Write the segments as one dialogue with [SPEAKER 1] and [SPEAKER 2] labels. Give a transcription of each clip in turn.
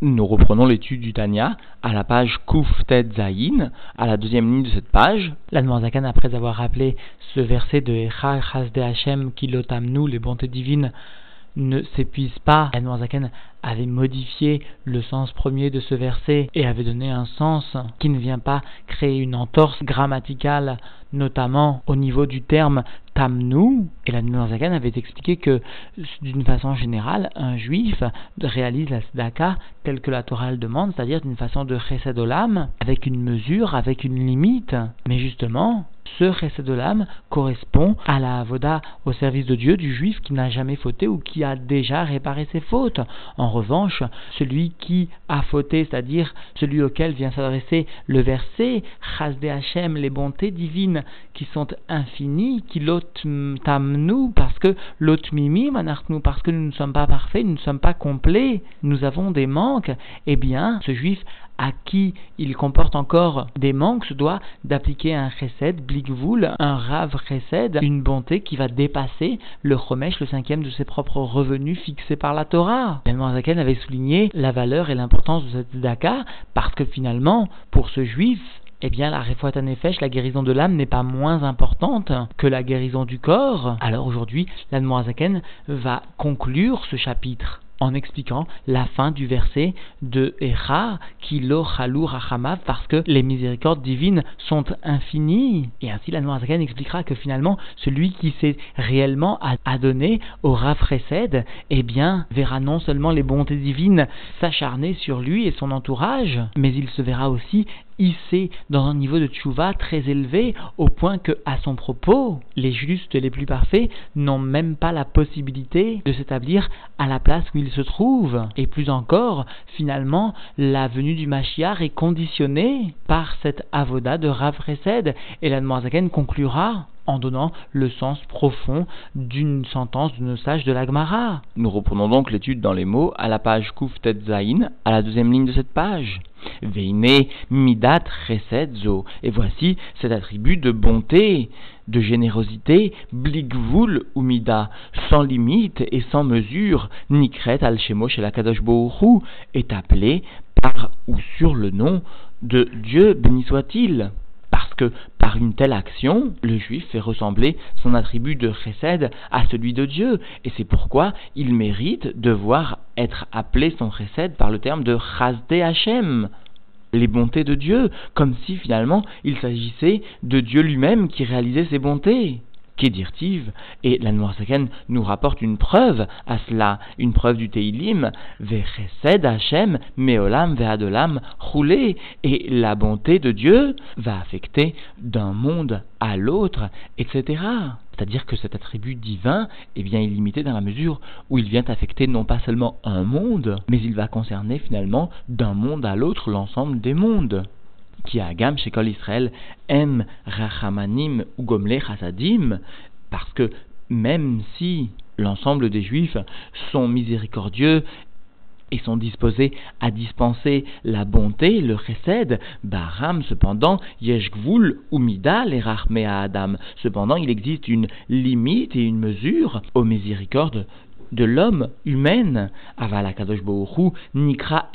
[SPEAKER 1] Nous reprenons l'étude du Tanya à la page Tet Zayin, à la deuxième ligne de cette page.
[SPEAKER 2] L'Admorazakan, après avoir rappelé ce verset de Echa Chasde Hashem Kilotamnu, les bontés divines, ne s'épuise pas. L'Admorazakan avait modifié le sens premier de ce verset et avait donné un sens qui ne vient pas créer une entorse grammaticale, notamment au niveau du terme tamnu. Et la Zagan avait expliqué que, d'une façon générale, un juif réalise la tzedaka telle que la Torah le demande, c'est-à-dire d'une façon de chesed olam, avec une mesure, avec une limite. Mais justement, ce chesed olam correspond à la avoda au service de Dieu du juif qui n'a jamais fauté ou qui a déjà réparé ses fautes. En revanche, celui qui a fauté, c'est-à-dire celui auquel vient s'adresser le verset, Chasde Hashem, les bontés divines qui sont infinies, qui l'ottamnu, parce que l'otmimi manartnu, parce que nous ne sommes pas parfaits, nous ne sommes pas complets, nous avons des manques, eh bien, ce juif à qui il comporte encore des manques se doit d'appliquer un chesed, blikvul, un rav chesed, une bonté qui va dépasser le chomesh, le cinquième de ses propres revenus fixés par la Torah. Ben Zaken avait souligné la valeur et l'importance de cette daka parce que finalement, pour ce juif, eh bien, la nefesh, la guérison de l'âme, n'est pas moins importante que la guérison du corps. Alors aujourd'hui, l'Admorazaken va conclure ce chapitre en expliquant la fin du verset de Echa, qui lo rachamav, parce que les miséricordes divines sont infinies. Et ainsi, la Noirzakan expliquera que finalement, celui qui s'est réellement adonné au Rav eh bien, verra non seulement les bontés divines s'acharner sur lui et son entourage, mais il se verra aussi hissé dans un niveau de tchouva très élevé au point que, à son propos, les justes les plus parfaits n'ont même pas la possibilité de s'établir à la place où ils se trouvent. Et plus encore, finalement, la venue du Mashiach est conditionnée par cette avoda de Rav Resed et la Zaken conclura en donnant le sens profond d'une sentence de nos sages de l'Agmara.
[SPEAKER 1] Nous reprenons donc l'étude dans les mots à la page Kuf Zain, à la deuxième ligne de cette page. Veine midat chesed zo. Et voici cet attribut de bonté, de générosité, bligvul ou mida, sans limite et sans mesure, nikret al shemo shel akadosh est appelé par ou sur le nom de Dieu béni soit-il que par une telle action, le juif fait ressembler son attribut de chesed à celui de Dieu, et c'est pourquoi il mérite de voir être appelé son chesed par le terme de chasde Hashem, les bontés de Dieu, comme si finalement il s'agissait de Dieu lui-même qui réalisait ses bontés. Kedirtiv, et la Noirzaken nous rapporte une preuve à cela, une preuve du Teilim, Vechesed Hashem, Meolam Ve'adolam, roulé, et la bonté de Dieu va affecter d'un monde à l'autre, etc. C'est-à-dire que cet attribut divin est bien illimité dans la mesure où il vient affecter non pas seulement un monde, mais il va concerner finalement d'un monde à l'autre l'ensemble des mondes qui a gam chez Kol Israël em rachamanim ou gomle parce que même si l'ensemble des Juifs sont miséricordieux et sont disposés à dispenser la bonté, le chesed, Baram, cependant, yeshgvul ou mida les à Adam. Cependant, il existe une limite et une mesure aux miséricordes de l'homme humaine, Avala Kadosh Nikra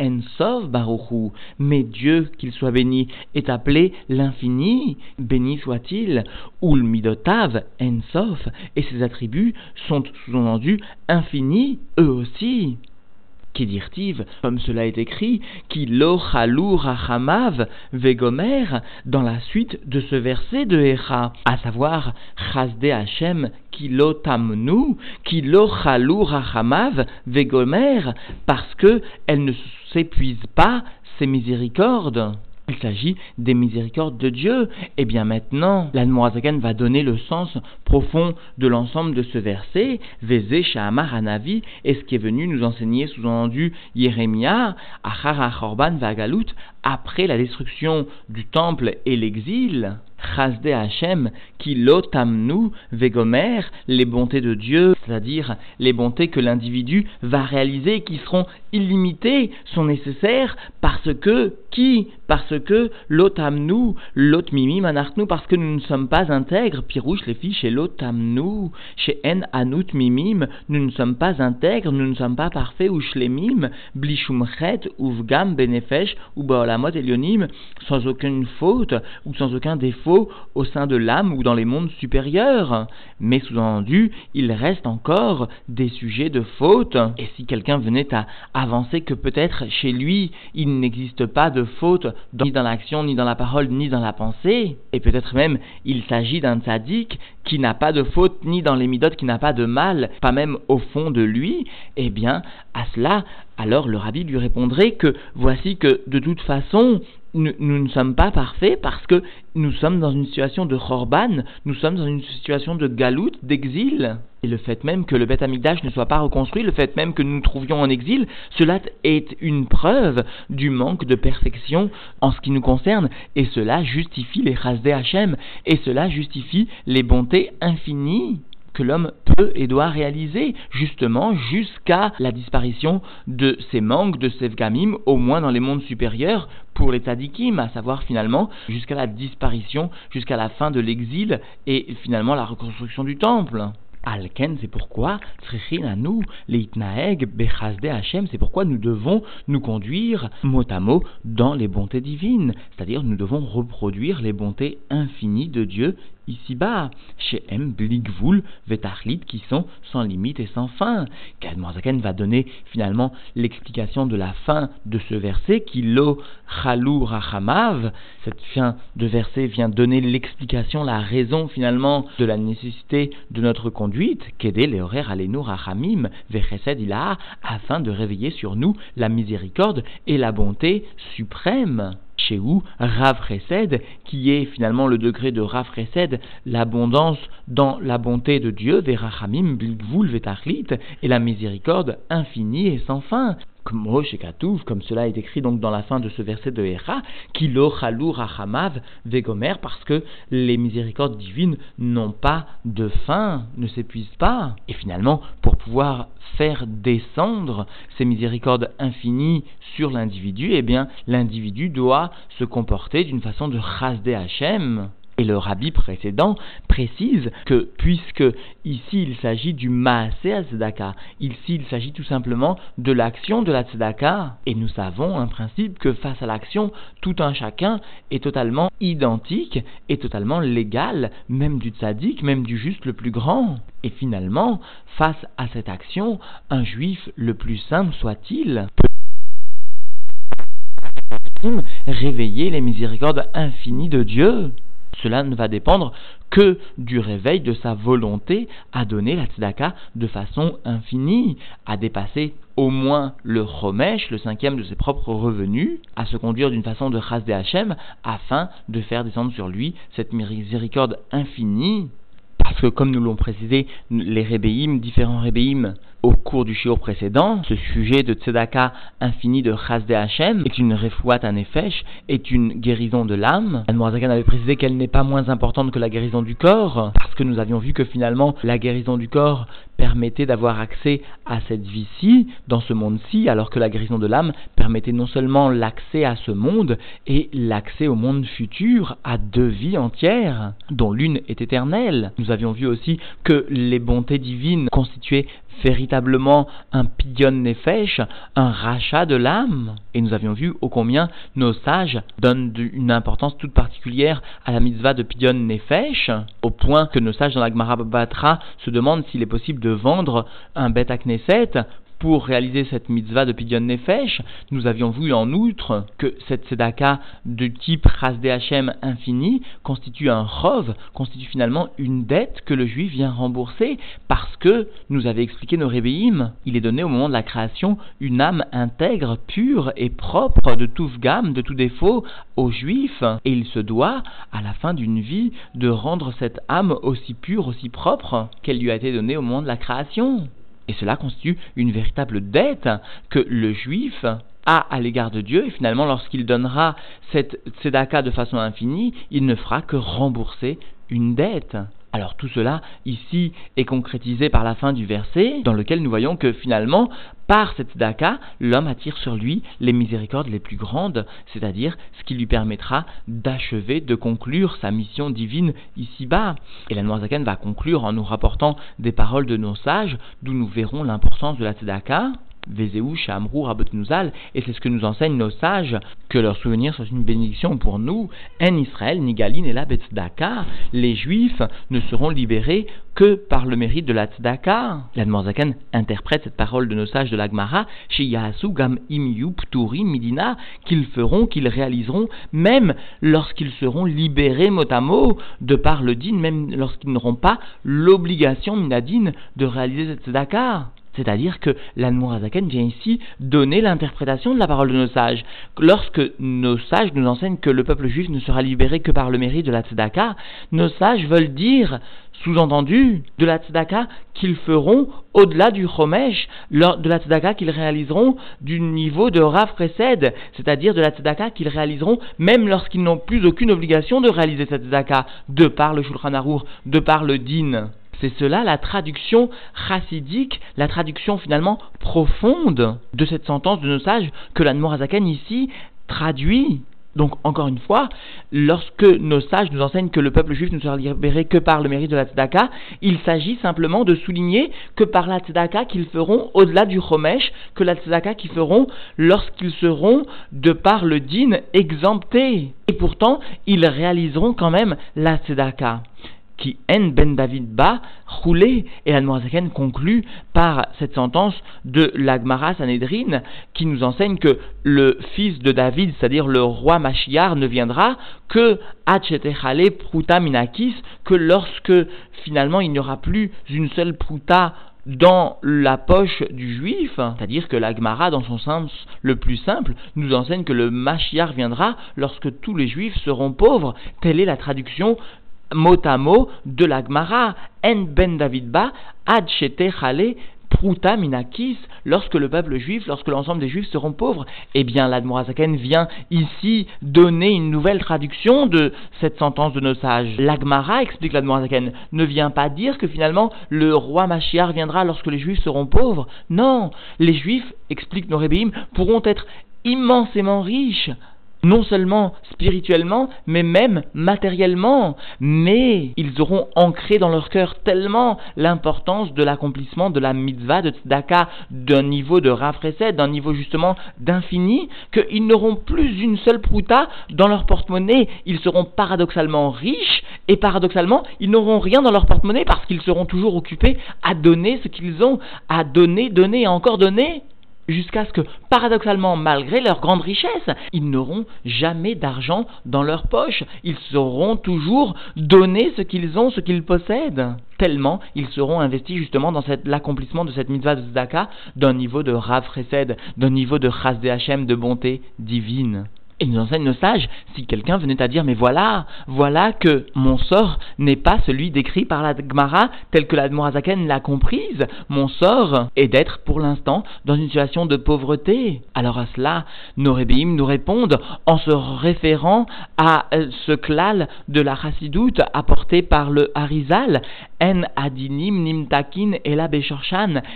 [SPEAKER 1] Baruchu, mais Dieu, qu'il soit béni, est appelé l'infini, béni soit-il, Ul Midotav Ensof, et ses attributs sont sous-entendus infinis, eux aussi dirtive, comme cela est écrit, qui lochalou rachamav vegomer, dans la suite de ce verset de Echa, à savoir chasde Hashem qui lotamnu, qui lochalou rachamav vegomer, parce que elle ne s'épuise pas ses miséricordes. Il s'agit des miséricordes de Dieu. Et eh bien maintenant, l'Anmoazagan va donner le sens profond de l'ensemble de ce verset, Veze Shahamar Hanavi, et ce qui est venu nous enseigner sous-entendu Jérémia, Achara Chorban Vagalut, après la destruction du temple et l'exil. Chasde Hashem, qui lotamnu vegomer, les bontés de Dieu, c'est-à-dire les bontés que l'individu va réaliser qui seront illimitées, sont nécessaires parce que, qui? Parce que lotamnu, lotmimim anartnu, parce que nous ne sommes pas intègres, pirouche les filles, chez lotamnu, chez en anut mimim, nous ne sommes pas intègres, nous ne sommes pas parfaits, ou shlemim, blishumchet, uvgam, benefesh, ou baolamot elionim, sans aucune faute, ou sans aucun défaut au sein de l'âme ou dans les mondes supérieurs. Mais sous-entendu, il reste encore des sujets de faute. Et si quelqu'un venait à avancer que peut-être chez lui, il n'existe pas de faute ni dans l'action, ni dans la parole, ni dans la pensée, et peut-être même il s'agit d'un tzaddik qui n'a pas de faute ni dans les midotes, qui n'a pas de mal, pas même au fond de lui, eh bien, à cela, alors le rabbi lui répondrait que voici que de toute façon, nous, ne sommes pas parfaits parce que nous sommes dans une situation de Khorban, nous sommes dans une situation de galoute, d'exil. Et le fait même que le Beth Amikdash ne soit pas reconstruit, le fait même que nous nous trouvions en exil, cela est une preuve du manque de perfection en ce qui nous concerne, et cela justifie les Chasdé Hachem, et cela justifie les bontés infinies que l'homme peut et doit réaliser, justement jusqu'à la disparition de ces manques, de ces vgamim, au moins dans les mondes supérieurs, pour les tzadikim, à savoir finalement jusqu'à la disparition, jusqu'à la fin de l'exil et finalement la reconstruction du temple. Alken, c'est pourquoi, à nous, Leitnaeg, Bechazde Hashem, c'est pourquoi nous devons nous conduire mot à mot dans les bontés divines, c'est-à-dire nous devons reproduire les bontés infinies de Dieu ici-bas, chez M, Vetachlit, qui sont sans limite et sans fin. Kadmoazaken va donner finalement l'explication de la fin de ce verset, qui lo chalou. Cette fin de verset vient donner l'explication, la raison finalement de la nécessité de notre conduite, qu'aider les horaires alenu rachamim, vechesed afin de réveiller sur nous la miséricorde et la bonté suprême chez où Rav qui est finalement le degré de Rav l'abondance dans la bonté de Dieu, Verachamim, Bilgvul, Vetachlit, et la miséricorde infinie et sans fin comme cela est écrit donc dans la fin de ce verset de Hera, Kilo Chalou Rachamav Vegomer, parce que les miséricordes divines n'ont pas de fin, ne s'épuisent pas. Et finalement, pour pouvoir faire descendre ces miséricordes infinies sur l'individu, eh bien, l'individu doit se comporter d'une façon de Chasde Hashem. Et le rabbi précédent précise que puisque ici il s'agit du maasé à tzedaka, ici il s'agit tout simplement de l'action de la tzedaka, et nous savons un principe que face à l'action, tout un chacun est totalement identique et totalement légal, même du tzaddik, même du juste le plus grand. Et finalement, face à cette action, un juif le plus simple soit-il peut réveiller les miséricordes infinies de Dieu. Cela ne va dépendre que du réveil de sa volonté à donner la tzedaka de façon infinie, à dépasser au moins le chomesh, le cinquième de ses propres revenus, à se conduire d'une façon de chas de Hachem, afin de faire descendre sur lui cette miséricorde infinie. Parce que, comme nous l'ont précisé, les rébéim, différents rébéim, au cours du shiur précédent, ce sujet de tzedaka infini de Chasde Hashem est une refouat nefesh, est une guérison de l'âme. Anne avait précisé qu'elle n'est pas moins importante que la guérison du corps, parce que nous avions vu que finalement la guérison du corps permettait d'avoir accès à cette vie-ci, dans ce monde-ci, alors que la guérison de l'âme permettait non seulement l'accès à ce monde, et l'accès au monde futur, à deux vies entières, dont l'une est éternelle. Nous avions vu aussi que les bontés divines constituaient véritablement un pidion nefesh, un rachat de l'âme. Et nous avions vu ô combien nos sages donnent une importance toute particulière à la mitzvah de pidion nefesh, au point que nos sages dans la Gemara Batra se demandent s'il est possible de vendre un bête à Knesset pour réaliser cette mitzvah de Pidyon Nefesh, nous avions vu en outre que cette tzedaka de type Chasde Hashem infini constitue un rov, constitue finalement une dette que le juif vient rembourser parce que, nous avait expliqué nos rébéim, il est donné au moment de la création une âme intègre, pure et propre de tout gamme, de tout défaut au juif, et il se doit, à la fin d'une vie, de rendre cette âme aussi pure, aussi propre qu'elle lui a été donnée au moment de la création. Et cela constitue une véritable dette que le juif a à l'égard de Dieu, et finalement, lorsqu'il donnera cette tzedaka de façon infinie, il ne fera que rembourser une dette. Alors tout cela ici est concrétisé par la fin du verset, dans lequel nous voyons que finalement, par cette daka, l'homme attire sur lui les miséricordes les plus grandes, c'est-à-dire ce qui lui permettra d'achever, de conclure sa mission divine ici-bas. Et la Noirzaken va conclure en nous rapportant des paroles de nos sages, d'où nous verrons l'importance de la tzedaka. Et c'est ce que nous enseignent nos sages, que leur souvenir soit une bénédiction pour nous. En Israël, ni Galin et la Betzdaka, les Juifs ne seront libérés que par le mérite de la Tzedaka. L'Admorzakan interprète cette parole de nos sages de l'Agmara, chez Gam Midina, qu'ils feront, qu'ils réaliseront, même lorsqu'ils seront libérés mot à mot, de par le din, même lorsqu'ils n'auront pas l'obligation minadine de réaliser cette Tzedaka. C'est-à-dire que l'Anmourazaken vient ici donner l'interprétation de la parole de nos sages. Lorsque nos sages nous enseignent que le peuple juif ne sera libéré que par le mérite de la tzedaka, nos sages veulent dire, sous-entendu, de la tzedaka qu'ils feront au-delà du chomesh, de la tzedaka qu'ils réaliseront du niveau de Rav précède, c'est-à-dire de la tzedaka qu'ils réaliseront même lorsqu'ils n'ont plus aucune obligation de réaliser cette tzedaka, de par le Shulchan Arour, de par le din. C'est cela la traduction chassidique, la traduction finalement profonde de cette sentence de nos sages que l'Anmorazaken ici traduit. Donc, encore une fois, lorsque nos sages nous enseignent que le peuple juif ne sera libéré que par le mérite de la tzedaka, il s'agit simplement de souligner que par la tzedaka qu'ils feront au-delà du chomesh, que la tzedaka qu'ils feront lorsqu'ils seront, de par le din, exemptés. Et pourtant, ils réaliseront quand même la tzedaka qui en ben David ba roulé et l'Admorazaken conclut par cette sentence de l'Agmara Sanhedrin qui nous enseigne que le fils de David, c'est-à-dire le roi Machiar, ne viendra que Hachetechale Pruta Minakis, que lorsque finalement il n'y aura plus une seule Pruta dans la poche du juif, c'est-à-dire que l'Agmara, dans son sens le plus simple, nous enseigne que le Machiar viendra lorsque tous les juifs seront pauvres. Telle est la traduction mot à mot de l'Agmara, En ben Davidba, Ad Chale, Pruta Minakis, lorsque le peuple juif, lorsque l'ensemble des juifs seront pauvres, eh bien l'Admorazaken vient ici donner une nouvelle traduction de cette sentence de nos sages. L'Agmara, explique l'Admorazaken, ne vient pas dire que finalement le roi Machiar viendra lorsque les juifs seront pauvres. Non, les juifs, explique nos pourront être immensément riches non seulement spirituellement, mais même matériellement. Mais ils auront ancré dans leur cœur tellement l'importance de l'accomplissement de la mitzvah de tzedaka d'un niveau de rafraîchissement, d'un niveau justement d'infini, qu'ils n'auront plus une seule prouta dans leur porte-monnaie. Ils seront paradoxalement riches et paradoxalement, ils n'auront rien dans leur porte-monnaie parce qu'ils seront toujours occupés à donner ce qu'ils ont, à donner, donner encore donner jusqu'à ce que, paradoxalement, malgré leur grande richesse, ils n'auront jamais d'argent dans leur poche. Ils sauront toujours donner ce qu'ils ont, ce qu'ils possèdent. Tellement ils seront investis justement dans l'accomplissement de cette mitzvah de Zdaka d'un niveau de Rav d'un niveau de Chas de Hashem, de bonté divine. Et nous enseigne nos sages, si quelqu'un venait à dire, mais voilà, voilà que mon sort n'est pas celui décrit par la Gemara tel que la Morazaken l'a comprise, mon sort est d'être pour l'instant dans une situation de pauvreté. Alors à cela, nos rébéim nous répondent en se référant à euh, ce klal de la chassidoute apporté par le Harizal, En adinim nimtakin et la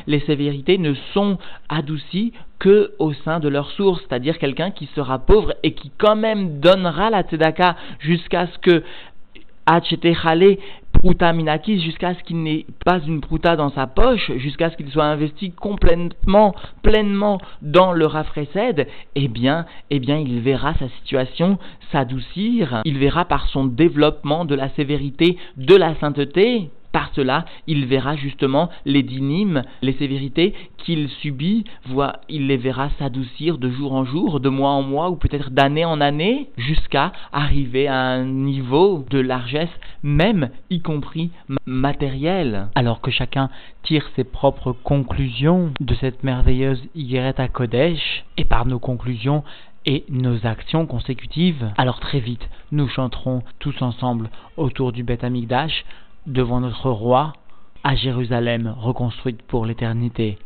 [SPEAKER 1] les sévérités ne sont adoucies que au sein de leur source, c'est-à-dire quelqu'un qui sera pauvre et qui quand même donnera la tzedaka jusqu'à ce que Pruta Minakis, jusqu'à ce qu'il n'ait pas une pruta dans sa poche, jusqu'à ce qu'il soit investi complètement, pleinement dans le rafraîced, eh bien, eh bien, il verra sa situation s'adoucir, il verra par son développement de la sévérité, de la sainteté, par cela, il verra justement les dynimes, les sévérités qu'il subit, voit, il les verra s'adoucir de jour en jour, de mois en mois, ou peut-être d'année en année, jusqu'à arriver à un niveau de largesse, même y compris matériel. Alors que chacun tire ses propres conclusions de cette merveilleuse Yeret à Kodesh, et par nos conclusions, et nos actions consécutives. Alors très vite, nous chanterons tous ensemble autour du Beth Amigdash devant notre roi à Jérusalem, reconstruite pour l'éternité.